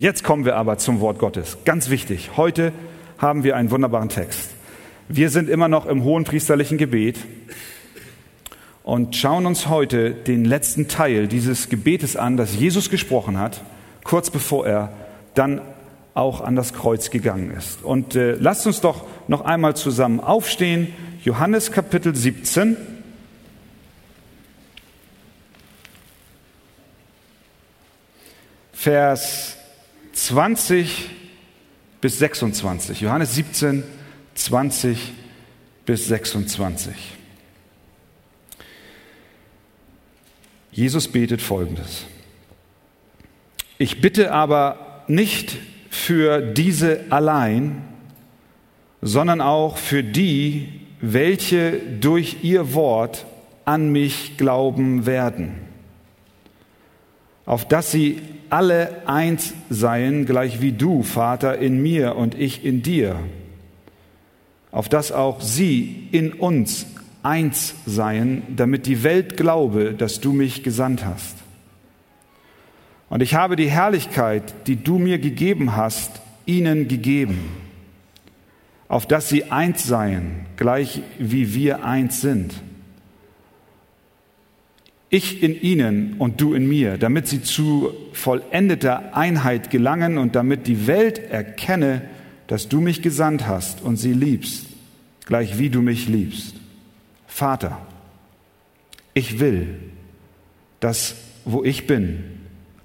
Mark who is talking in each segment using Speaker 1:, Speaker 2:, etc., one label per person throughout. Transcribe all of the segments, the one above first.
Speaker 1: Jetzt kommen wir aber zum Wort Gottes. Ganz wichtig. Heute haben wir einen wunderbaren Text. Wir sind immer noch im hohen priesterlichen Gebet und schauen uns heute den letzten Teil dieses Gebetes an, das Jesus gesprochen hat, kurz bevor er dann auch an das Kreuz gegangen ist. Und äh, lasst uns doch noch einmal zusammen aufstehen. Johannes Kapitel 17. Vers 20 bis 26. Johannes 17, 20 bis 26. Jesus betet folgendes. Ich bitte aber nicht für diese allein, sondern auch für die, welche durch ihr Wort an mich glauben werden, auf dass sie alle eins seien, gleich wie du, Vater, in mir und ich in dir, auf dass auch sie in uns eins seien, damit die Welt glaube, dass du mich gesandt hast. Und ich habe die Herrlichkeit, die du mir gegeben hast, ihnen gegeben, auf dass sie eins seien, gleich wie wir eins sind ich in ihnen und du in mir, damit sie zu vollendeter Einheit gelangen und damit die Welt erkenne, dass du mich gesandt hast und sie liebst, gleich wie du mich liebst. Vater, ich will, dass wo ich bin,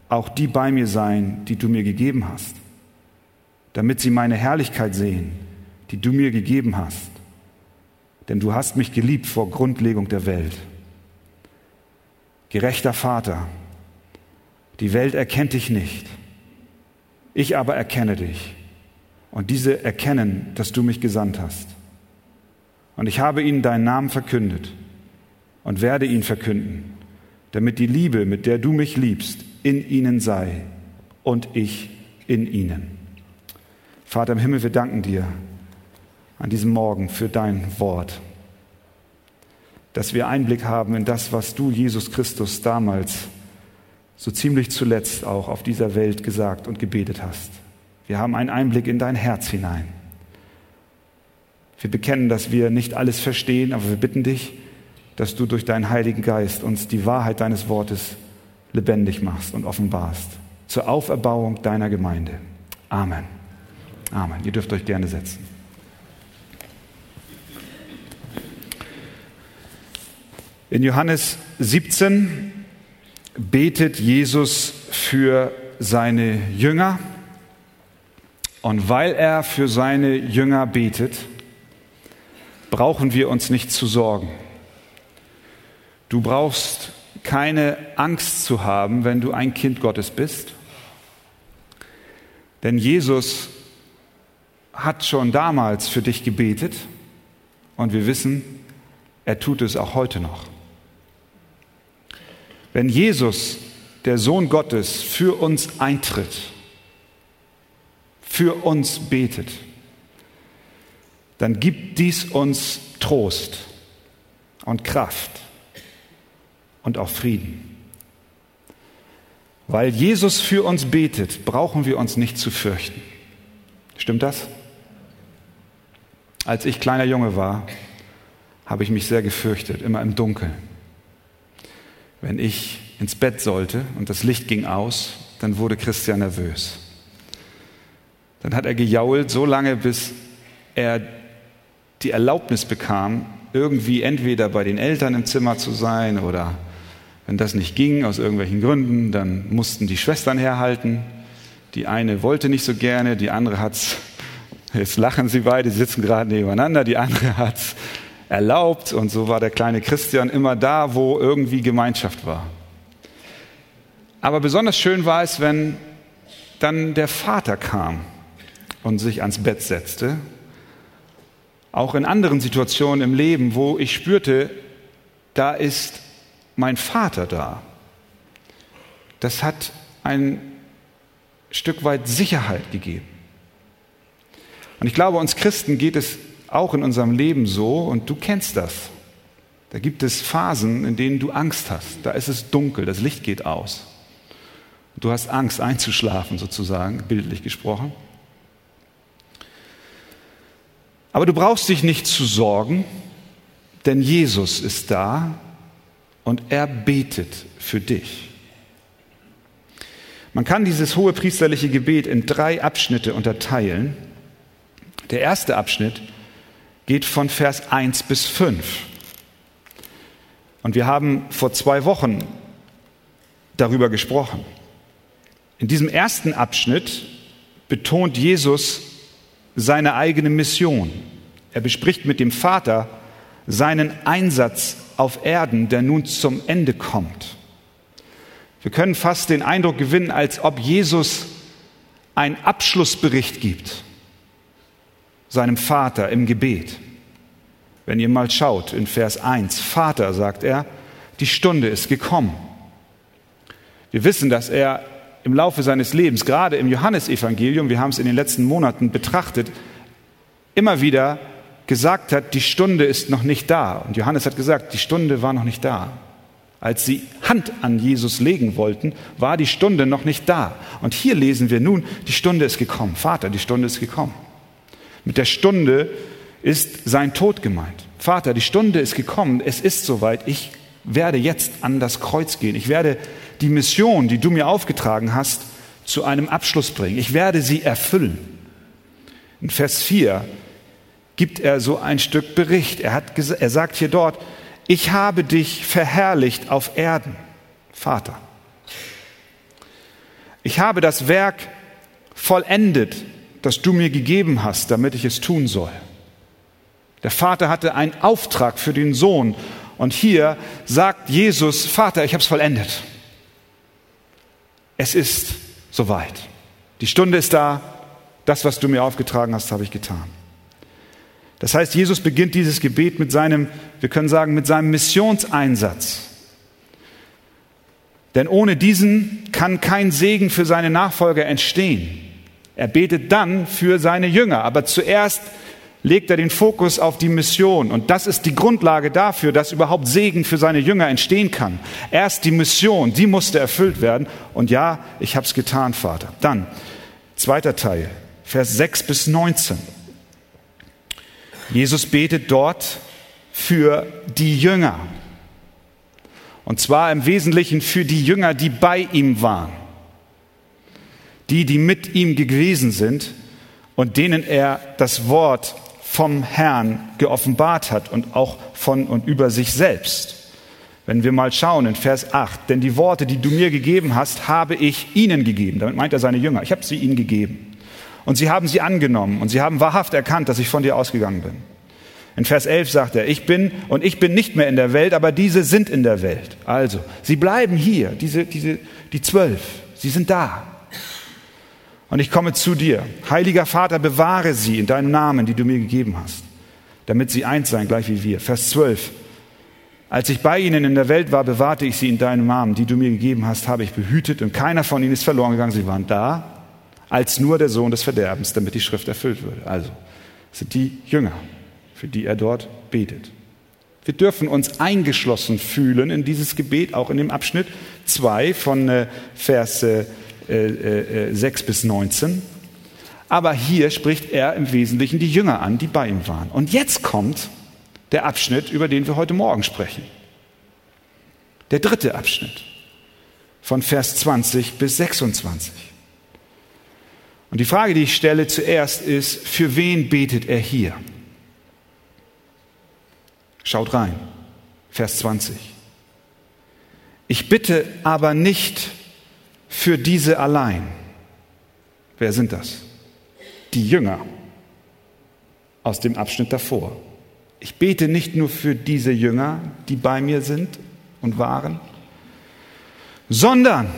Speaker 1: auch die bei mir sein, die du mir gegeben hast, damit sie meine Herrlichkeit sehen, die du mir gegeben hast. Denn du hast mich geliebt vor Grundlegung der Welt gerechter Vater, die Welt erkennt dich nicht, ich aber erkenne dich und diese erkennen, dass du mich gesandt hast. Und ich habe ihnen deinen Namen verkündet und werde ihn verkünden, damit die Liebe, mit der du mich liebst, in ihnen sei und ich in ihnen. Vater im Himmel, wir danken dir an diesem Morgen für dein Wort dass wir Einblick haben in das, was du, Jesus Christus, damals so ziemlich zuletzt auch auf dieser Welt gesagt und gebetet hast. Wir haben einen Einblick in dein Herz hinein. Wir bekennen, dass wir nicht alles verstehen, aber wir bitten dich, dass du durch deinen Heiligen Geist uns die Wahrheit deines Wortes lebendig machst und offenbarst zur Auferbauung deiner Gemeinde. Amen. Amen. Ihr dürft euch gerne setzen. In Johannes 17 betet Jesus für seine Jünger. Und weil er für seine Jünger betet, brauchen wir uns nicht zu sorgen. Du brauchst keine Angst zu haben, wenn du ein Kind Gottes bist. Denn Jesus hat schon damals für dich gebetet und wir wissen, er tut es auch heute noch. Wenn Jesus, der Sohn Gottes, für uns eintritt, für uns betet, dann gibt dies uns Trost und Kraft und auch Frieden. Weil Jesus für uns betet, brauchen wir uns nicht zu fürchten. Stimmt das? Als ich kleiner Junge war, habe ich mich sehr gefürchtet, immer im Dunkeln. Wenn ich ins Bett sollte und das Licht ging aus, dann wurde Christian nervös. Dann hat er gejault so lange, bis er die Erlaubnis bekam, irgendwie entweder bei den Eltern im Zimmer zu sein oder wenn das nicht ging, aus irgendwelchen Gründen, dann mussten die Schwestern herhalten. Die eine wollte nicht so gerne, die andere hat's, jetzt lachen sie beide, sie sitzen gerade nebeneinander, die andere hat's erlaubt und so war der kleine Christian immer da, wo irgendwie Gemeinschaft war. Aber besonders schön war es, wenn dann der Vater kam und sich ans Bett setzte. Auch in anderen Situationen im Leben, wo ich spürte, da ist mein Vater da. Das hat ein Stück weit Sicherheit gegeben. Und ich glaube, uns Christen geht es auch in unserem Leben so und du kennst das. Da gibt es Phasen, in denen du Angst hast. Da ist es dunkel, das Licht geht aus. Du hast Angst einzuschlafen sozusagen, bildlich gesprochen. Aber du brauchst dich nicht zu sorgen, denn Jesus ist da und er betet für dich. Man kann dieses hohe priesterliche Gebet in drei Abschnitte unterteilen. Der erste Abschnitt geht von Vers 1 bis 5. Und wir haben vor zwei Wochen darüber gesprochen. In diesem ersten Abschnitt betont Jesus seine eigene Mission. Er bespricht mit dem Vater seinen Einsatz auf Erden, der nun zum Ende kommt. Wir können fast den Eindruck gewinnen, als ob Jesus einen Abschlussbericht gibt seinem Vater im Gebet. Wenn ihr mal schaut in Vers 1, Vater, sagt er, die Stunde ist gekommen. Wir wissen, dass er im Laufe seines Lebens, gerade im Johannesevangelium, wir haben es in den letzten Monaten betrachtet, immer wieder gesagt hat, die Stunde ist noch nicht da. Und Johannes hat gesagt, die Stunde war noch nicht da. Als sie Hand an Jesus legen wollten, war die Stunde noch nicht da. Und hier lesen wir nun, die Stunde ist gekommen. Vater, die Stunde ist gekommen. Mit der Stunde ist sein Tod gemeint. Vater, die Stunde ist gekommen. Es ist soweit. Ich werde jetzt an das Kreuz gehen. Ich werde die Mission, die du mir aufgetragen hast, zu einem Abschluss bringen. Ich werde sie erfüllen. In Vers 4 gibt er so ein Stück Bericht. Er, hat, er sagt hier dort, ich habe dich verherrlicht auf Erden, Vater. Ich habe das Werk vollendet, das du mir gegeben hast, damit ich es tun soll. Der Vater hatte einen Auftrag für den Sohn und hier sagt Jesus, Vater, ich habe es vollendet. Es ist soweit. Die Stunde ist da. Das, was du mir aufgetragen hast, habe ich getan. Das heißt, Jesus beginnt dieses Gebet mit seinem, wir können sagen, mit seinem Missionseinsatz. Denn ohne diesen kann kein Segen für seine Nachfolger entstehen. Er betet dann für seine Jünger, aber zuerst legt er den Fokus auf die Mission. Und das ist die Grundlage dafür, dass überhaupt Segen für seine Jünger entstehen kann. Erst die Mission, die musste erfüllt werden. Und ja, ich habe es getan, Vater. Dann, zweiter Teil, Vers 6 bis 19. Jesus betet dort für die Jünger. Und zwar im Wesentlichen für die Jünger, die bei ihm waren. Die, die mit ihm gewesen sind und denen er das Wort vom Herrn geoffenbart hat und auch von und über sich selbst. Wenn wir mal schauen in Vers 8, denn die Worte, die du mir gegeben hast, habe ich ihnen gegeben. Damit meint er seine Jünger. Ich habe sie ihnen gegeben. Und sie haben sie angenommen und sie haben wahrhaft erkannt, dass ich von dir ausgegangen bin. In Vers 11 sagt er, ich bin und ich bin nicht mehr in der Welt, aber diese sind in der Welt. Also, sie bleiben hier, diese, diese, die zwölf, sie sind da. Und ich komme zu dir. Heiliger Vater, bewahre sie in deinem Namen, die du mir gegeben hast, damit sie eins seien, gleich wie wir. Vers 12. Als ich bei ihnen in der Welt war, bewahrte ich sie in deinem Namen, die du mir gegeben hast, habe ich behütet und keiner von ihnen ist verloren gegangen. Sie waren da, als nur der Sohn des Verderbens, damit die Schrift erfüllt würde. Also, sind die Jünger, für die er dort betet. Wir dürfen uns eingeschlossen fühlen in dieses Gebet, auch in dem Abschnitt 2 von äh, Vers äh, 6 äh, äh, bis 19. Aber hier spricht er im Wesentlichen die Jünger an, die bei ihm waren. Und jetzt kommt der Abschnitt, über den wir heute Morgen sprechen. Der dritte Abschnitt von Vers 20 bis 26. Und die Frage, die ich stelle zuerst ist, für wen betet er hier? Schaut rein, Vers 20. Ich bitte aber nicht für diese allein. Wer sind das? Die Jünger aus dem Abschnitt davor. Ich bete nicht nur für diese Jünger, die bei mir sind und waren, sondern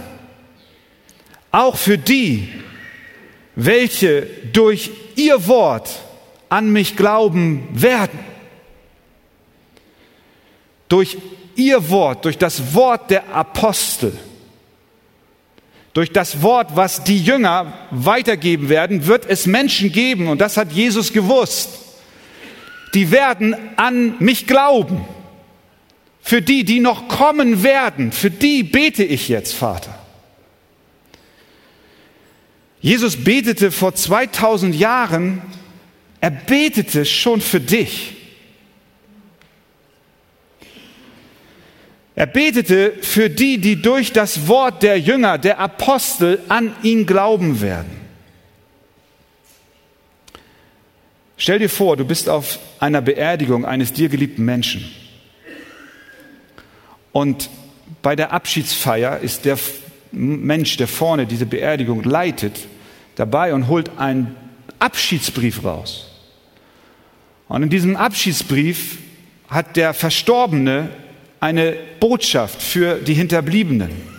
Speaker 1: auch für die, welche durch ihr Wort an mich glauben werden. Durch ihr Wort, durch das Wort der Apostel durch das Wort, was die Jünger weitergeben werden, wird es Menschen geben, und das hat Jesus gewusst, die werden an mich glauben. Für die, die noch kommen werden, für die bete ich jetzt, Vater. Jesus betete vor 2000 Jahren, er betete schon für dich. Er betete für die, die durch das Wort der Jünger, der Apostel an ihn glauben werden. Stell dir vor, du bist auf einer Beerdigung eines dir geliebten Menschen. Und bei der Abschiedsfeier ist der Mensch, der vorne diese Beerdigung leitet, dabei und holt einen Abschiedsbrief raus. Und in diesem Abschiedsbrief hat der Verstorbene eine Botschaft für die Hinterbliebenen.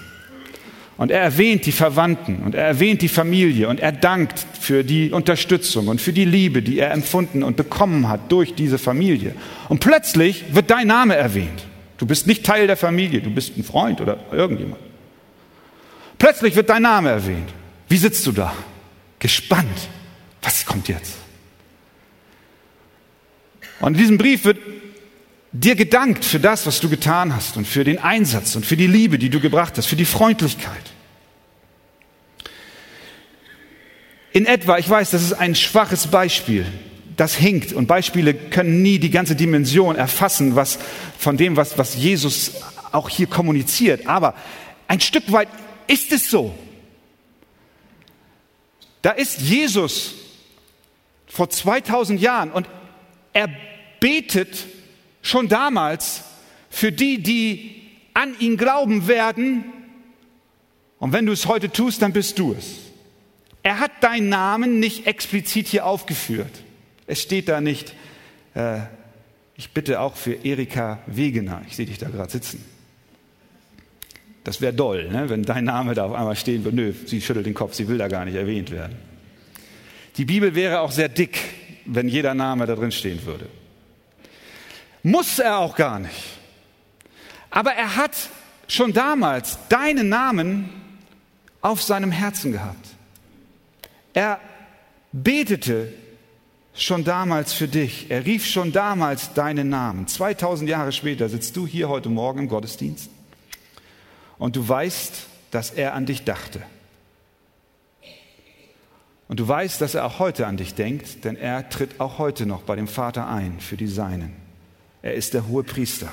Speaker 1: Und er erwähnt die Verwandten und er erwähnt die Familie und er dankt für die Unterstützung und für die Liebe, die er empfunden und bekommen hat durch diese Familie. Und plötzlich wird dein Name erwähnt. Du bist nicht Teil der Familie, du bist ein Freund oder irgendjemand. Plötzlich wird dein Name erwähnt. Wie sitzt du da? Gespannt. Was kommt jetzt? Und in diesem Brief wird dir gedankt für das, was du getan hast und für den Einsatz und für die Liebe, die du gebracht hast, für die Freundlichkeit. In etwa, ich weiß, das ist ein schwaches Beispiel, das hinkt und Beispiele können nie die ganze Dimension erfassen, was von dem, was, was Jesus auch hier kommuniziert. Aber ein Stück weit ist es so. Da ist Jesus vor 2000 Jahren und er betet schon damals für die, die an ihn glauben werden. Und wenn du es heute tust, dann bist du es. Er hat deinen Namen nicht explizit hier aufgeführt. Es steht da nicht, äh, ich bitte auch für Erika Wegener. Ich sehe dich da gerade sitzen. Das wäre doll, ne? wenn dein Name da auf einmal stehen würde. Nö, sie schüttelt den Kopf, sie will da gar nicht erwähnt werden. Die Bibel wäre auch sehr dick, wenn jeder Name da drin stehen würde. Muss er auch gar nicht. Aber er hat schon damals deinen Namen auf seinem Herzen gehabt. Er betete schon damals für dich. Er rief schon damals deinen Namen. 2000 Jahre später sitzt du hier heute Morgen im Gottesdienst und du weißt, dass er an dich dachte. Und du weißt, dass er auch heute an dich denkt, denn er tritt auch heute noch bei dem Vater ein für die Seinen. Er ist der hohe Priester.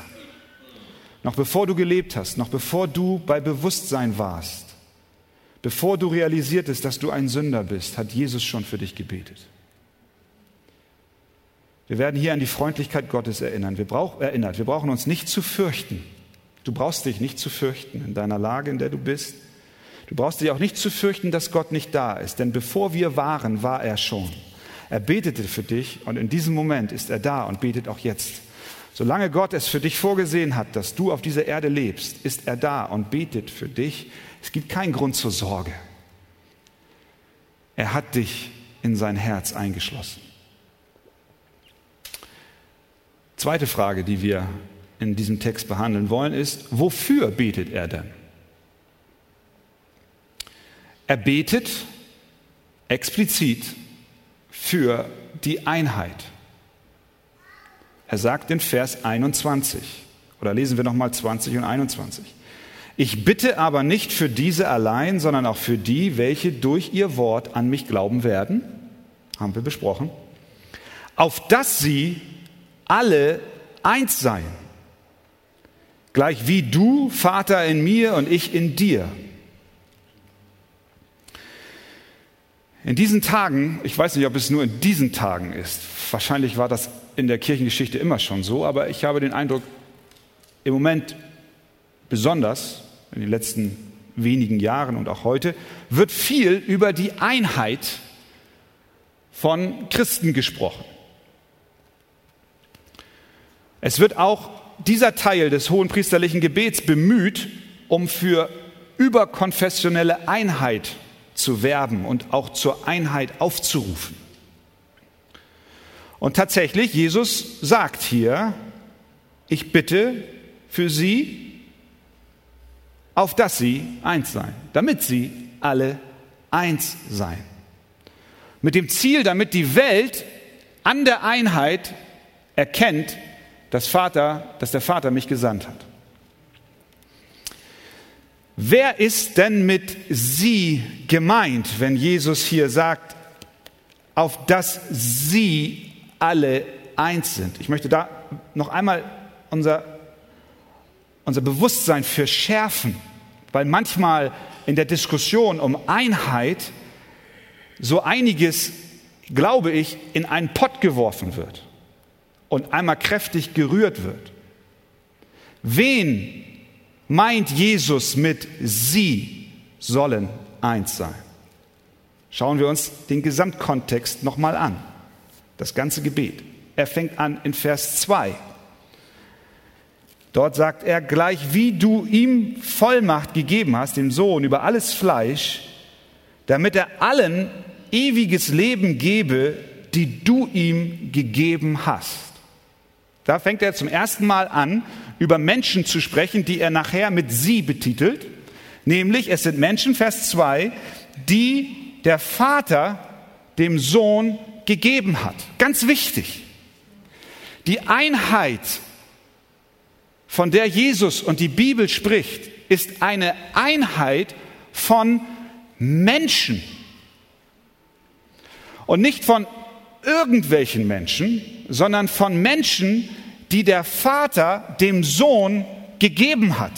Speaker 1: Noch bevor du gelebt hast, noch bevor du bei Bewusstsein warst, bevor du realisiertest, dass du ein Sünder bist, hat Jesus schon für dich gebetet. Wir werden hier an die Freundlichkeit Gottes erinnern. Wir brauch, erinnert. Wir brauchen uns nicht zu fürchten. Du brauchst dich nicht zu fürchten in deiner Lage, in der du bist. Du brauchst dich auch nicht zu fürchten, dass Gott nicht da ist, denn bevor wir waren, war er schon. Er betete für dich und in diesem Moment ist er da und betet auch jetzt. Solange Gott es für dich vorgesehen hat, dass du auf dieser Erde lebst, ist er da und betet für dich. Es gibt keinen Grund zur Sorge. Er hat dich in sein Herz eingeschlossen. Zweite Frage, die wir in diesem Text behandeln wollen, ist, wofür betet er denn? Er betet explizit für die Einheit. Er sagt in Vers 21, oder lesen wir nochmal 20 und 21. Ich bitte aber nicht für diese allein, sondern auch für die, welche durch ihr Wort an mich glauben werden, haben wir besprochen, auf dass sie alle eins seien, gleich wie du, Vater, in mir und ich in dir. In diesen Tagen, ich weiß nicht, ob es nur in diesen Tagen ist, wahrscheinlich war das in der Kirchengeschichte immer schon so, aber ich habe den Eindruck, im Moment besonders in den letzten wenigen Jahren und auch heute, wird viel über die Einheit von Christen gesprochen. Es wird auch dieser Teil des hohen priesterlichen Gebets bemüht, um für überkonfessionelle Einheit zu werben und auch zur Einheit aufzurufen. Und tatsächlich, Jesus sagt hier, ich bitte für sie, auf dass sie eins seien, damit sie alle eins seien. Mit dem Ziel, damit die Welt an der Einheit erkennt, dass, Vater, dass der Vater mich gesandt hat. Wer ist denn mit sie gemeint, wenn Jesus hier sagt, auf dass sie alle eins sind? Ich möchte da noch einmal unser, unser Bewusstsein für schärfen, weil manchmal in der Diskussion um Einheit so einiges, glaube ich, in einen Pott geworfen wird und einmal kräftig gerührt wird. Wen meint Jesus mit Sie sollen eins sein? Schauen wir uns den Gesamtkontext nochmal an. Das ganze Gebet. Er fängt an in Vers 2. Dort sagt er, gleich wie du ihm Vollmacht gegeben hast, dem Sohn, über alles Fleisch, damit er allen ewiges Leben gebe, die du ihm gegeben hast. Da fängt er zum ersten Mal an, über Menschen zu sprechen, die er nachher mit sie betitelt. Nämlich, es sind Menschen, Vers 2, die der Vater dem Sohn gegeben hat. Ganz wichtig. Die Einheit, von der Jesus und die Bibel spricht, ist eine Einheit von Menschen. Und nicht von irgendwelchen Menschen, sondern von Menschen, die der Vater dem Sohn gegeben hat.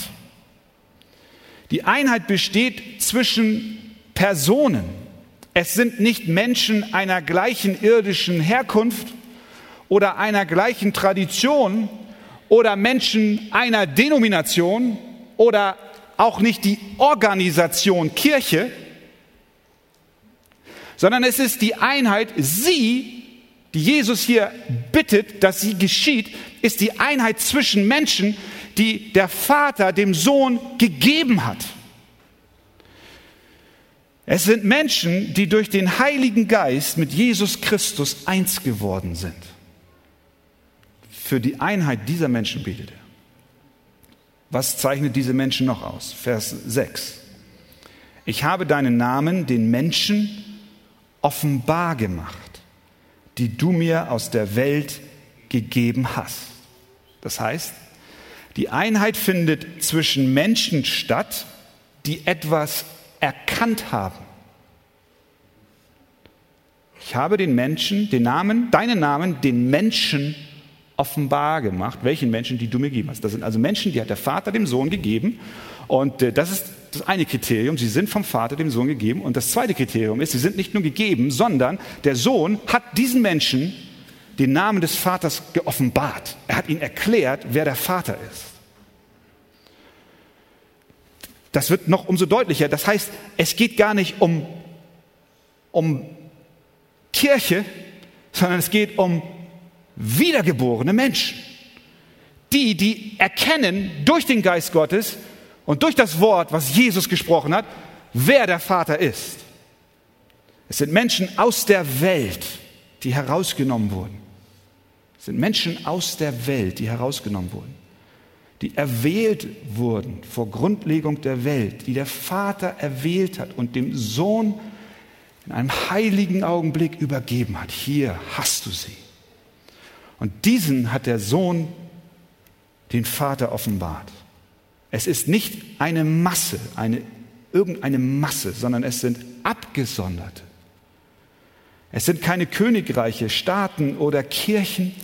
Speaker 1: Die Einheit besteht zwischen Personen. Es sind nicht Menschen einer gleichen irdischen Herkunft oder einer gleichen Tradition oder Menschen einer Denomination oder auch nicht die Organisation Kirche, sondern es ist die Einheit, sie, die Jesus hier bittet, dass sie geschieht, ist die Einheit zwischen Menschen, die der Vater dem Sohn gegeben hat. Es sind Menschen, die durch den Heiligen Geist mit Jesus Christus eins geworden sind. Für die Einheit dieser Menschen betet er. Was zeichnet diese Menschen noch aus? Vers 6. Ich habe deinen Namen den Menschen offenbar gemacht, die du mir aus der Welt gegeben hast. Das heißt, die Einheit findet zwischen Menschen statt, die etwas erkannt haben. Ich habe den Menschen, den Namen, deinen Namen, den Menschen offenbar gemacht. Welchen Menschen, die du mir gegeben hast. Das sind also Menschen, die hat der Vater dem Sohn gegeben. Und äh, das ist das eine Kriterium. Sie sind vom Vater dem Sohn gegeben. Und das zweite Kriterium ist, sie sind nicht nur gegeben, sondern der Sohn hat diesen Menschen den Namen des Vaters geoffenbart. Er hat ihnen erklärt, wer der Vater ist. Das wird noch umso deutlicher. Das heißt, es geht gar nicht um, um Kirche, sondern es geht um wiedergeborene Menschen. Die, die erkennen durch den Geist Gottes und durch das Wort, was Jesus gesprochen hat, wer der Vater ist. Es sind Menschen aus der Welt, die herausgenommen wurden. Es sind Menschen aus der Welt, die herausgenommen wurden die erwählt wurden vor Grundlegung der Welt, die der Vater erwählt hat und dem Sohn in einem heiligen Augenblick übergeben hat. Hier hast du sie. Und diesen hat der Sohn den Vater offenbart. Es ist nicht eine Masse, eine, irgendeine Masse, sondern es sind Abgesonderte. Es sind keine Königreiche, Staaten oder Kirchen,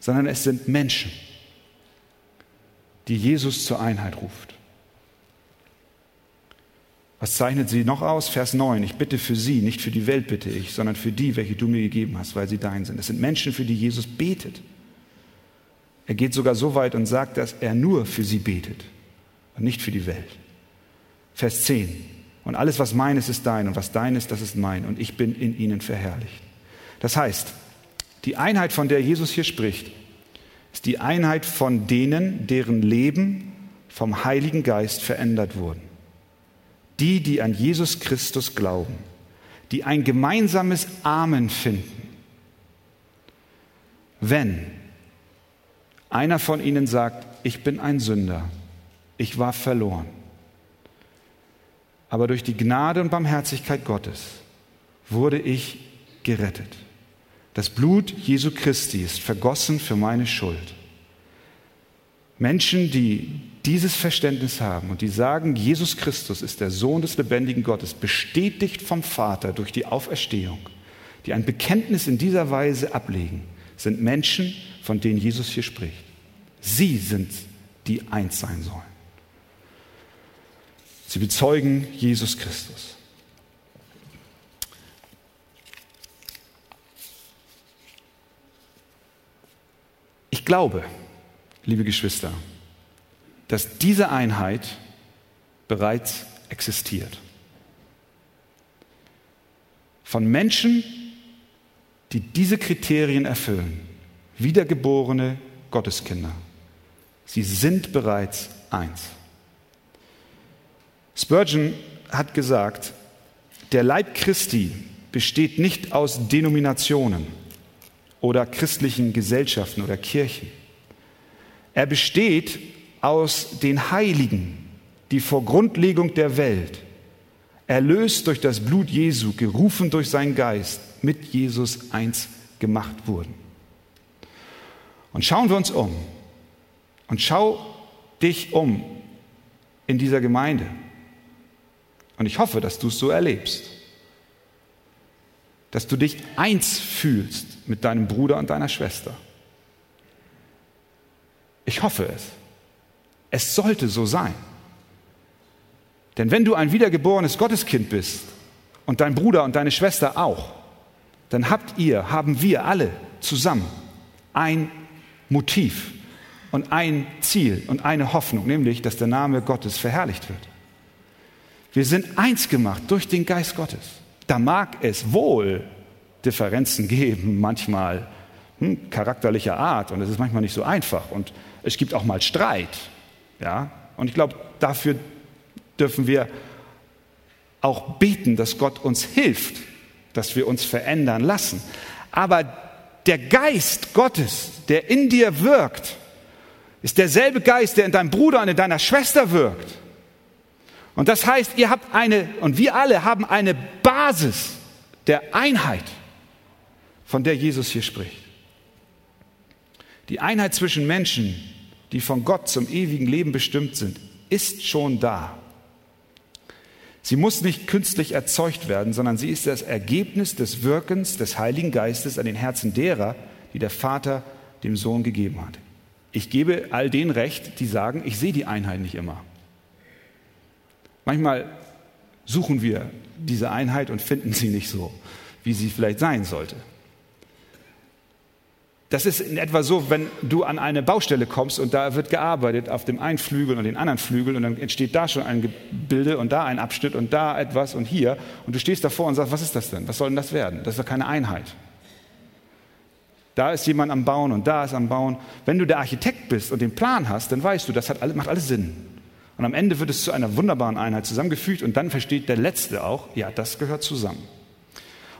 Speaker 1: sondern es sind Menschen die Jesus zur Einheit ruft. Was zeichnet sie noch aus? Vers 9. Ich bitte für sie, nicht für die Welt bitte ich, sondern für die, welche du mir gegeben hast, weil sie dein sind. Es sind Menschen, für die Jesus betet. Er geht sogar so weit und sagt, dass er nur für sie betet und nicht für die Welt. Vers 10. Und alles, was mein ist, ist dein und was dein ist, das ist mein und ich bin in ihnen verherrlicht. Das heißt, die Einheit, von der Jesus hier spricht, ist die Einheit von denen, deren Leben vom Heiligen Geist verändert wurden. Die, die an Jesus Christus glauben, die ein gemeinsames Amen finden. Wenn einer von ihnen sagt, ich bin ein Sünder, ich war verloren, aber durch die Gnade und Barmherzigkeit Gottes wurde ich gerettet. Das Blut Jesu Christi ist vergossen für meine Schuld. Menschen, die dieses Verständnis haben und die sagen, Jesus Christus ist der Sohn des lebendigen Gottes, bestätigt vom Vater durch die Auferstehung, die ein Bekenntnis in dieser Weise ablegen, sind Menschen, von denen Jesus hier spricht. Sie sind die eins sein sollen. Sie bezeugen Jesus Christus. Glaube, liebe Geschwister, dass diese Einheit bereits existiert. Von Menschen, die diese Kriterien erfüllen, wiedergeborene Gotteskinder. Sie sind bereits eins. Spurgeon hat gesagt, der Leib Christi besteht nicht aus Denominationen oder christlichen Gesellschaften oder Kirchen. Er besteht aus den Heiligen, die vor Grundlegung der Welt, erlöst durch das Blut Jesu, gerufen durch seinen Geist, mit Jesus eins gemacht wurden. Und schauen wir uns um und schau dich um in dieser Gemeinde. Und ich hoffe, dass du es so erlebst, dass du dich eins fühlst mit deinem Bruder und deiner Schwester. Ich hoffe es. Es sollte so sein. Denn wenn du ein wiedergeborenes Gotteskind bist und dein Bruder und deine Schwester auch, dann habt ihr, haben wir alle zusammen ein Motiv und ein Ziel und eine Hoffnung, nämlich, dass der Name Gottes verherrlicht wird. Wir sind eins gemacht durch den Geist Gottes. Da mag es wohl Differenzen geben, manchmal hm, charakterlicher Art, und es ist manchmal nicht so einfach. Und es gibt auch mal Streit. Ja? Und ich glaube, dafür dürfen wir auch beten, dass Gott uns hilft, dass wir uns verändern lassen. Aber der Geist Gottes, der in dir wirkt, ist derselbe Geist, der in deinem Bruder und in deiner Schwester wirkt. Und das heißt, ihr habt eine, und wir alle haben eine Basis der Einheit, von der Jesus hier spricht. Die Einheit zwischen Menschen, die von Gott zum ewigen Leben bestimmt sind, ist schon da. Sie muss nicht künstlich erzeugt werden, sondern sie ist das Ergebnis des Wirkens des Heiligen Geistes an den Herzen derer, die der Vater dem Sohn gegeben hat. Ich gebe all denen recht, die sagen, ich sehe die Einheit nicht immer. Manchmal suchen wir diese Einheit und finden sie nicht so, wie sie vielleicht sein sollte. Das ist in etwa so, wenn du an eine Baustelle kommst und da wird gearbeitet auf dem einen Flügel und den anderen Flügel und dann entsteht da schon ein Gebilde und da ein Abschnitt und da etwas und hier und du stehst davor und sagst, was ist das denn? Was soll denn das werden? Das ist doch keine Einheit. Da ist jemand am Bauen und da ist am Bauen. Wenn du der Architekt bist und den Plan hast, dann weißt du, das hat, macht alles Sinn. Und am Ende wird es zu einer wunderbaren Einheit zusammengefügt und dann versteht der Letzte auch, ja, das gehört zusammen.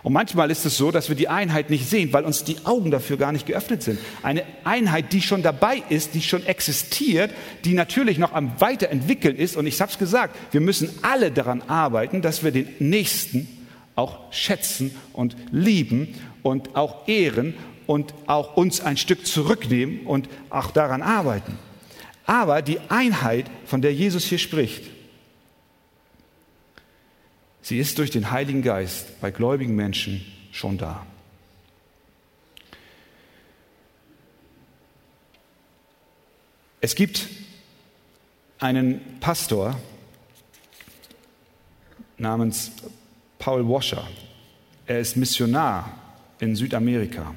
Speaker 1: Und manchmal ist es so, dass wir die Einheit nicht sehen, weil uns die Augen dafür gar nicht geöffnet sind. Eine Einheit, die schon dabei ist, die schon existiert, die natürlich noch am Weiterentwickeln ist. Und ich habe es gesagt, wir müssen alle daran arbeiten, dass wir den Nächsten auch schätzen und lieben und auch ehren und auch uns ein Stück zurücknehmen und auch daran arbeiten. Aber die Einheit, von der Jesus hier spricht, Sie ist durch den Heiligen Geist bei gläubigen Menschen schon da. Es gibt einen Pastor namens Paul Washer. Er ist Missionar in Südamerika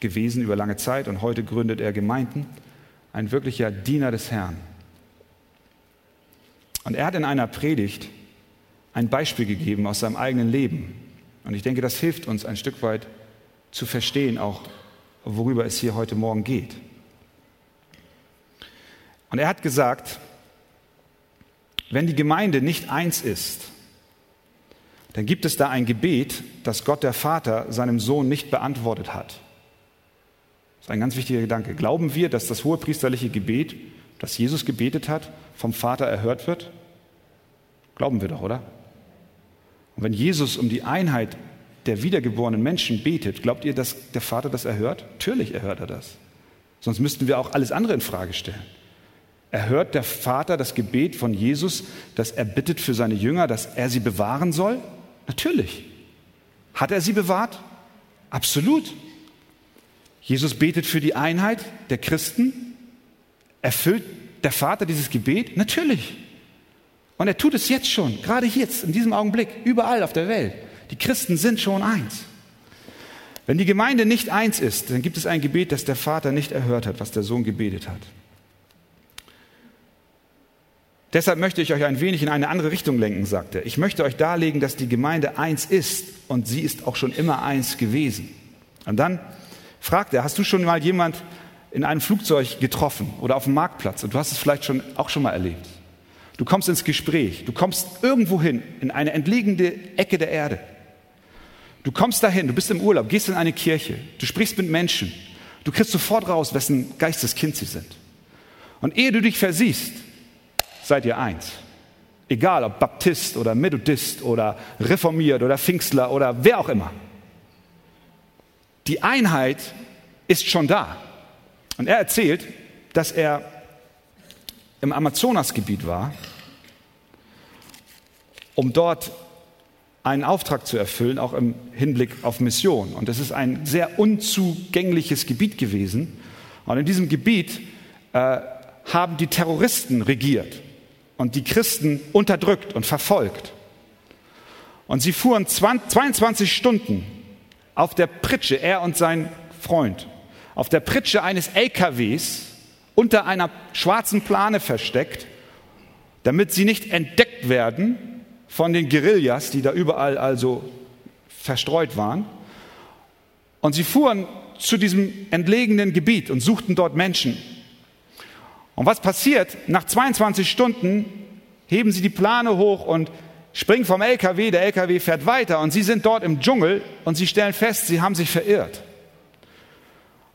Speaker 1: gewesen über lange Zeit und heute gründet er Gemeinden. Ein wirklicher Diener des Herrn. Und er hat in einer Predigt ein Beispiel gegeben aus seinem eigenen Leben. Und ich denke, das hilft uns ein Stück weit zu verstehen, auch worüber es hier heute Morgen geht. Und er hat gesagt, wenn die Gemeinde nicht eins ist, dann gibt es da ein Gebet, das Gott der Vater seinem Sohn nicht beantwortet hat. Das ist ein ganz wichtiger Gedanke. Glauben wir, dass das hohepriesterliche Gebet, das Jesus gebetet hat, vom Vater erhört wird? Glauben wir doch, oder? Und wenn Jesus um die Einheit der wiedergeborenen Menschen betet, glaubt ihr, dass der Vater das erhört? Natürlich erhört er das. Sonst müssten wir auch alles andere in Frage stellen. Erhört der Vater das Gebet von Jesus, das er bittet für seine Jünger, dass er sie bewahren soll? Natürlich. Hat er sie bewahrt? Absolut. Jesus betet für die Einheit der Christen. Erfüllt der Vater dieses Gebet? Natürlich. Und er tut es jetzt schon, gerade jetzt, in diesem Augenblick, überall auf der Welt. Die Christen sind schon eins. Wenn die Gemeinde nicht eins ist, dann gibt es ein Gebet, das der Vater nicht erhört hat, was der Sohn gebetet hat. Deshalb möchte ich euch ein wenig in eine andere Richtung lenken, sagt er. Ich möchte euch darlegen, dass die Gemeinde eins ist und sie ist auch schon immer eins gewesen. Und dann fragt er, hast du schon mal jemand in einem Flugzeug getroffen oder auf dem Marktplatz und du hast es vielleicht schon, auch schon mal erlebt? Du kommst ins Gespräch, du kommst irgendwo hin, in eine entlegene Ecke der Erde. Du kommst dahin, du bist im Urlaub, gehst in eine Kirche, du sprichst mit Menschen, du kriegst sofort raus, wessen Geisteskind sie sind. Und ehe du dich versiehst, seid ihr eins. Egal ob Baptist oder Methodist oder Reformiert oder Pfingstler oder wer auch immer. Die Einheit ist schon da. Und er erzählt, dass er im Amazonasgebiet war, um dort einen Auftrag zu erfüllen, auch im Hinblick auf Mission. Und es ist ein sehr unzugängliches Gebiet gewesen. Und in diesem Gebiet äh, haben die Terroristen regiert und die Christen unterdrückt und verfolgt. Und sie fuhren 20, 22 Stunden auf der Pritsche, er und sein Freund, auf der Pritsche eines LKWs unter einer schwarzen Plane versteckt, damit sie nicht entdeckt werden von den Guerillas, die da überall also verstreut waren. Und sie fuhren zu diesem entlegenen Gebiet und suchten dort Menschen, und was passiert? Nach 22 Stunden heben sie die Plane hoch und springen vom LKW. Der LKW fährt weiter und sie sind dort im Dschungel und sie stellen fest, sie haben sich verirrt.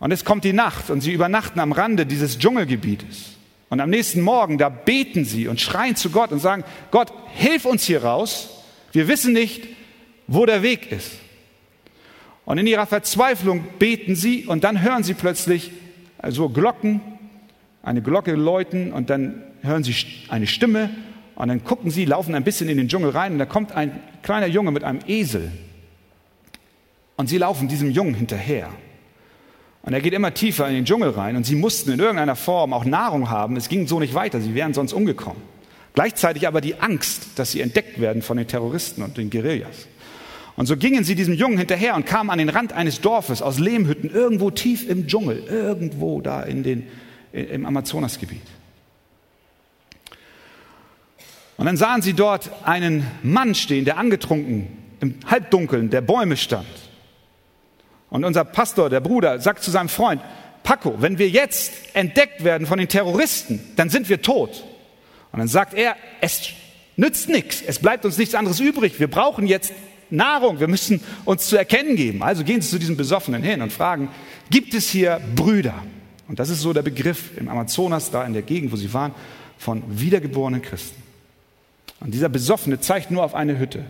Speaker 1: Und es kommt die Nacht und sie übernachten am Rande dieses Dschungelgebietes. Und am nächsten Morgen, da beten sie und schreien zu Gott und sagen, Gott, hilf uns hier raus. Wir wissen nicht, wo der Weg ist. Und in ihrer Verzweiflung beten sie und dann hören sie plötzlich so Glocken eine Glocke läuten und dann hören sie eine Stimme und dann gucken sie, laufen ein bisschen in den Dschungel rein und da kommt ein kleiner Junge mit einem Esel. Und sie laufen diesem Jungen hinterher. Und er geht immer tiefer in den Dschungel rein und sie mussten in irgendeiner Form auch Nahrung haben. Es ging so nicht weiter, sie wären sonst umgekommen. Gleichzeitig aber die Angst, dass sie entdeckt werden von den Terroristen und den Guerillas. Und so gingen sie diesem Jungen hinterher und kamen an den Rand eines Dorfes aus Lehmhütten, irgendwo tief im Dschungel, irgendwo da in den im Amazonasgebiet. Und dann sahen sie dort einen Mann stehen, der angetrunken im Halbdunkeln der Bäume stand. Und unser Pastor, der Bruder, sagt zu seinem Freund, Paco, wenn wir jetzt entdeckt werden von den Terroristen, dann sind wir tot. Und dann sagt er, es nützt nichts, es bleibt uns nichts anderes übrig, wir brauchen jetzt Nahrung, wir müssen uns zu erkennen geben. Also gehen sie zu diesem Besoffenen hin und fragen, gibt es hier Brüder? Und das ist so der Begriff im Amazonas, da in der Gegend, wo sie waren, von wiedergeborenen Christen. Und dieser Besoffene zeigt nur auf eine Hütte.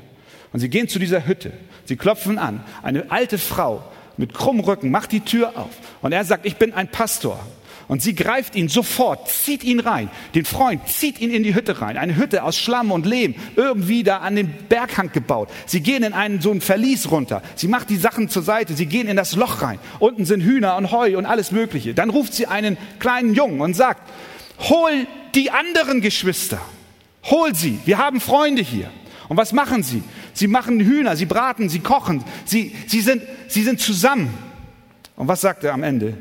Speaker 1: Und sie gehen zu dieser Hütte. Sie klopfen an. Eine alte Frau mit krummem Rücken macht die Tür auf. Und er sagt, ich bin ein Pastor. Und sie greift ihn sofort, zieht ihn rein. Den Freund zieht ihn in die Hütte rein. Eine Hütte aus Schlamm und Lehm, irgendwie da an den Berghang gebaut. Sie gehen in einen so ein Verlies runter. Sie macht die Sachen zur Seite. Sie gehen in das Loch rein. Unten sind Hühner und Heu und alles Mögliche. Dann ruft sie einen kleinen Jungen und sagt, hol die anderen Geschwister. Hol sie. Wir haben Freunde hier. Und was machen sie? Sie machen Hühner, sie braten, sie kochen. Sie, sie, sind, sie sind zusammen. Und was sagt er am Ende?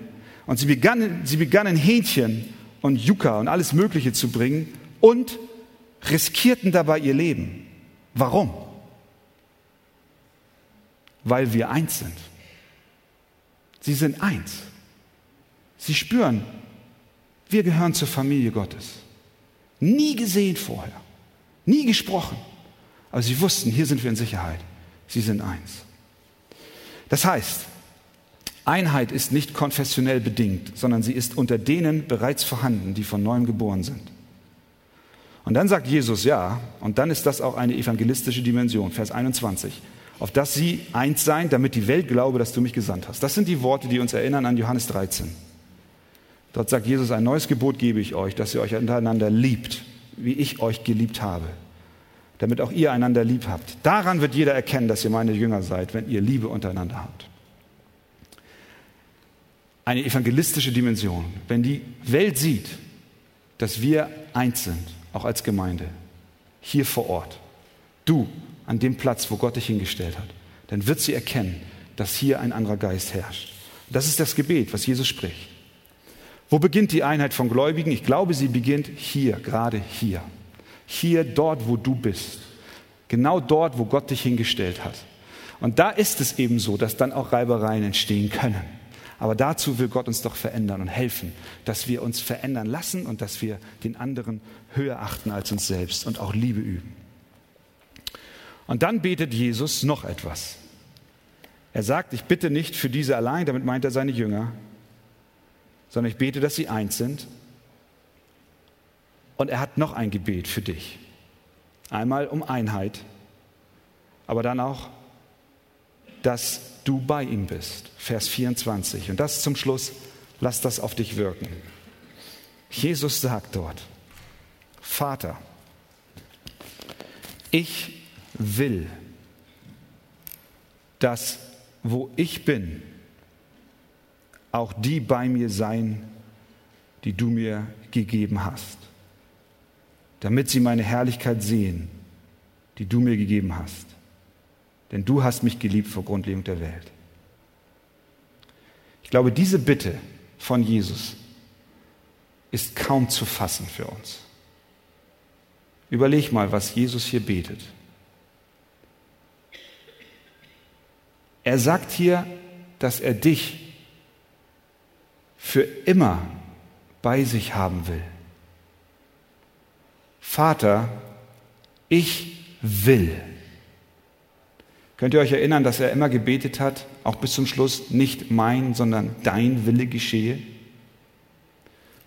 Speaker 1: Und sie begannen, sie begannen Hähnchen und Yucca und alles Mögliche zu bringen und riskierten dabei ihr Leben. Warum? Weil wir eins sind. Sie sind eins. Sie spüren, wir gehören zur Familie Gottes. Nie gesehen vorher, nie gesprochen. Aber sie wussten, hier sind wir in Sicherheit. Sie sind eins. Das heißt, Einheit ist nicht konfessionell bedingt, sondern sie ist unter denen bereits vorhanden, die von neuem geboren sind. Und dann sagt Jesus ja, und dann ist das auch eine evangelistische Dimension, Vers 21, auf dass sie eins seien, damit die Welt glaube, dass du mich gesandt hast. Das sind die Worte, die uns erinnern an Johannes 13. Dort sagt Jesus, ein neues Gebot gebe ich euch, dass ihr euch untereinander liebt, wie ich euch geliebt habe, damit auch ihr einander lieb habt. Daran wird jeder erkennen, dass ihr meine Jünger seid, wenn ihr Liebe untereinander habt. Eine evangelistische Dimension. Wenn die Welt sieht, dass wir eins sind, auch als Gemeinde, hier vor Ort, du an dem Platz, wo Gott dich hingestellt hat, dann wird sie erkennen, dass hier ein anderer Geist herrscht. Das ist das Gebet, was Jesus spricht. Wo beginnt die Einheit von Gläubigen? Ich glaube, sie beginnt hier, gerade hier. Hier, dort, wo du bist. Genau dort, wo Gott dich hingestellt hat. Und da ist es eben so, dass dann auch Reibereien entstehen können. Aber dazu will Gott uns doch verändern und helfen, dass wir uns verändern lassen und dass wir den anderen höher achten als uns selbst und auch Liebe üben. Und dann betet Jesus noch etwas. Er sagt, ich bitte nicht für diese allein, damit meint er seine Jünger, sondern ich bete, dass sie eins sind. Und er hat noch ein Gebet für dich. Einmal um Einheit, aber dann auch, dass du bei ihm bist. Vers 24. Und das zum Schluss, lass das auf dich wirken. Jesus sagt dort, Vater, ich will, dass wo ich bin, auch die bei mir sein, die du mir gegeben hast, damit sie meine Herrlichkeit sehen, die du mir gegeben hast. Denn du hast mich geliebt vor Grundlegung der Welt. Ich glaube, diese Bitte von Jesus ist kaum zu fassen für uns. Überleg mal, was Jesus hier betet. Er sagt hier, dass er dich für immer bei sich haben will. Vater, ich will. Könnt ihr euch erinnern, dass er immer gebetet hat, auch bis zum Schluss, nicht mein, sondern dein Wille geschehe?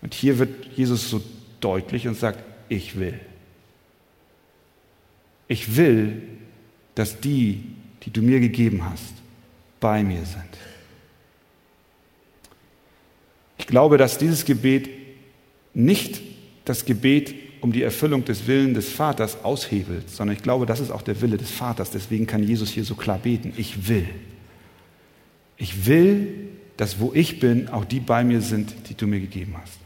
Speaker 1: Und hier wird Jesus so deutlich und sagt, ich will. Ich will, dass die, die du mir gegeben hast, bei mir sind. Ich glaube, dass dieses Gebet nicht das Gebet um die Erfüllung des Willens des Vaters aushebelt, sondern ich glaube, das ist auch der Wille des Vaters. Deswegen kann Jesus hier so klar beten. Ich will. Ich will, dass wo ich bin, auch die bei mir sind, die du mir gegeben hast.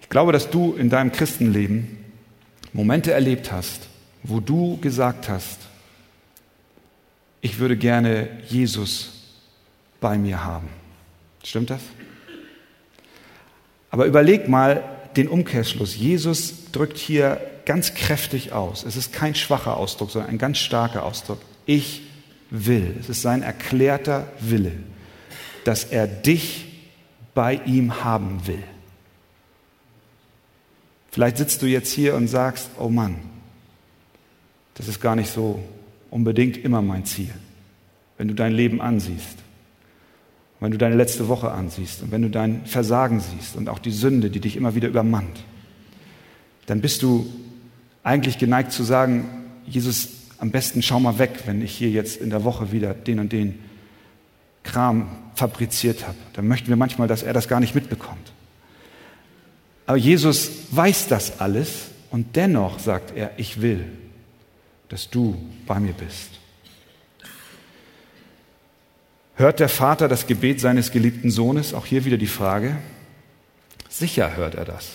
Speaker 1: Ich glaube, dass du in deinem Christenleben Momente erlebt hast, wo du gesagt hast, ich würde gerne Jesus bei mir haben. Stimmt das? Aber überleg mal den Umkehrschluss. Jesus drückt hier ganz kräftig aus. Es ist kein schwacher Ausdruck, sondern ein ganz starker Ausdruck. Ich will. Es ist sein erklärter Wille, dass er dich bei ihm haben will. Vielleicht sitzt du jetzt hier und sagst, oh Mann, das ist gar nicht so unbedingt immer mein Ziel. Wenn du dein Leben ansiehst, wenn du deine letzte Woche ansiehst und wenn du dein Versagen siehst und auch die Sünde, die dich immer wieder übermannt, dann bist du eigentlich geneigt zu sagen, Jesus, am besten schau mal weg, wenn ich hier jetzt in der Woche wieder den und den Kram fabriziert habe. Dann möchten wir manchmal, dass er das gar nicht mitbekommt. Aber Jesus weiß das alles und dennoch sagt er, ich will, dass du bei mir bist. Hört der Vater das Gebet seines geliebten Sohnes? Auch hier wieder die Frage. Sicher hört er das.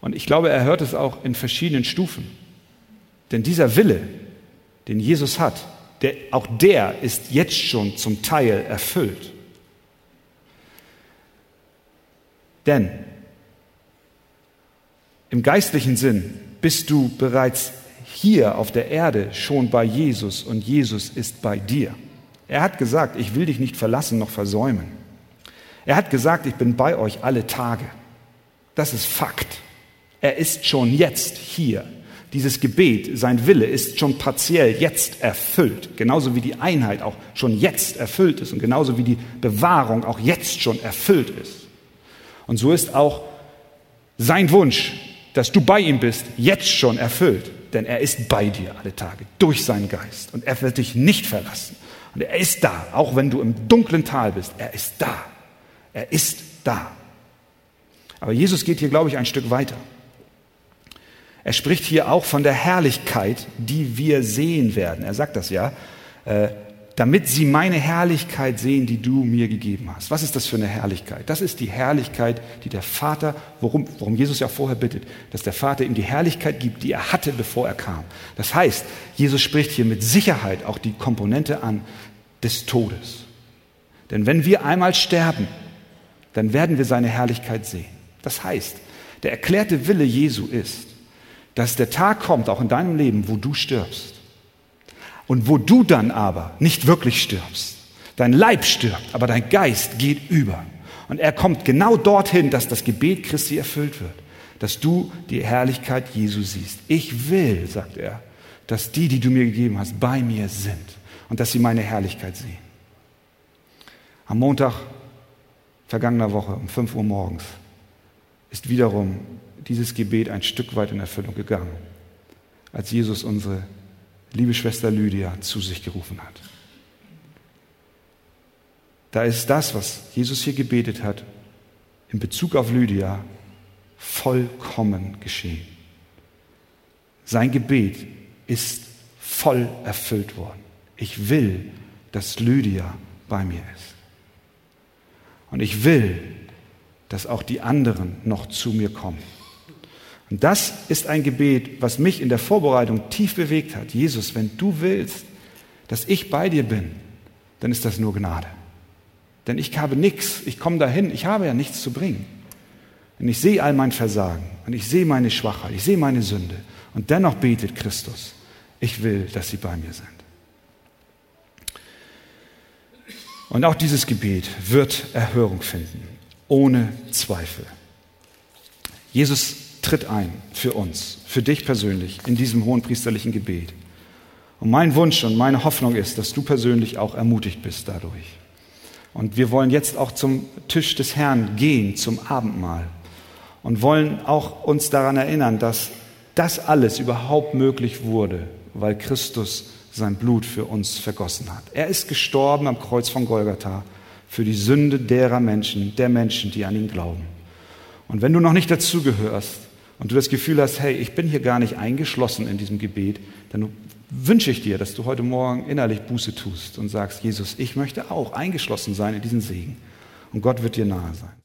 Speaker 1: Und ich glaube, er hört es auch in verschiedenen Stufen. Denn dieser Wille, den Jesus hat, der, auch der ist jetzt schon zum Teil erfüllt. Denn im geistlichen Sinn bist du bereits hier auf der Erde schon bei Jesus und Jesus ist bei dir. Er hat gesagt, ich will dich nicht verlassen noch versäumen. Er hat gesagt, ich bin bei euch alle Tage. Das ist Fakt. Er ist schon jetzt hier. Dieses Gebet, sein Wille ist schon partiell jetzt erfüllt, genauso wie die Einheit auch schon jetzt erfüllt ist und genauso wie die Bewahrung auch jetzt schon erfüllt ist. Und so ist auch sein Wunsch, dass du bei ihm bist, jetzt schon erfüllt, denn er ist bei dir alle Tage durch seinen Geist und er wird dich nicht verlassen. Und er ist da, auch wenn du im dunklen Tal bist. Er ist da. Er ist da. Aber Jesus geht hier, glaube ich, ein Stück weiter. Er spricht hier auch von der Herrlichkeit, die wir sehen werden. Er sagt das ja, äh, damit sie meine Herrlichkeit sehen, die du mir gegeben hast. Was ist das für eine Herrlichkeit? Das ist die Herrlichkeit, die der Vater, worum, worum Jesus ja vorher bittet, dass der Vater ihm die Herrlichkeit gibt, die er hatte, bevor er kam. Das heißt, Jesus spricht hier mit Sicherheit auch die Komponente an des Todes. Denn wenn wir einmal sterben, dann werden wir seine Herrlichkeit sehen. Das heißt, der erklärte Wille Jesu ist, dass der Tag kommt, auch in deinem Leben, wo du stirbst. Und wo du dann aber nicht wirklich stirbst. Dein Leib stirbt, aber dein Geist geht über. Und er kommt genau dorthin, dass das Gebet Christi erfüllt wird. Dass du die Herrlichkeit Jesu siehst. Ich will, sagt er, dass die, die du mir gegeben hast, bei mir sind. Und dass sie meine Herrlichkeit sehen. Am Montag vergangener Woche um 5 Uhr morgens ist wiederum dieses Gebet ein Stück weit in Erfüllung gegangen, als Jesus unsere liebe Schwester Lydia zu sich gerufen hat. Da ist das, was Jesus hier gebetet hat, in Bezug auf Lydia vollkommen geschehen. Sein Gebet ist voll erfüllt worden. Ich will, dass Lydia bei mir ist. Und ich will, dass auch die anderen noch zu mir kommen. Und das ist ein Gebet, was mich in der Vorbereitung tief bewegt hat. Jesus, wenn du willst, dass ich bei dir bin, dann ist das nur Gnade. Denn ich habe nichts, ich komme dahin, ich habe ja nichts zu bringen. Und ich sehe all mein Versagen und ich sehe meine Schwachheit, ich sehe meine Sünde. Und dennoch betet Christus, ich will, dass sie bei mir sind. Und auch dieses Gebet wird Erhörung finden, ohne Zweifel. Jesus tritt ein für uns, für dich persönlich in diesem hohen priesterlichen Gebet. Und mein Wunsch und meine Hoffnung ist, dass du persönlich auch ermutigt bist dadurch. Und wir wollen jetzt auch zum Tisch des Herrn gehen, zum Abendmahl. Und wollen auch uns daran erinnern, dass das alles überhaupt möglich wurde, weil Christus sein Blut für uns vergossen hat. Er ist gestorben am Kreuz von Golgatha für die Sünde derer Menschen, der Menschen, die an ihn glauben. Und wenn du noch nicht dazugehörst, und du das Gefühl hast, hey, ich bin hier gar nicht eingeschlossen in diesem Gebet, dann wünsche ich dir, dass du heute Morgen innerlich Buße tust und sagst, Jesus, ich möchte auch eingeschlossen sein in diesen Segen. Und Gott wird dir nahe sein.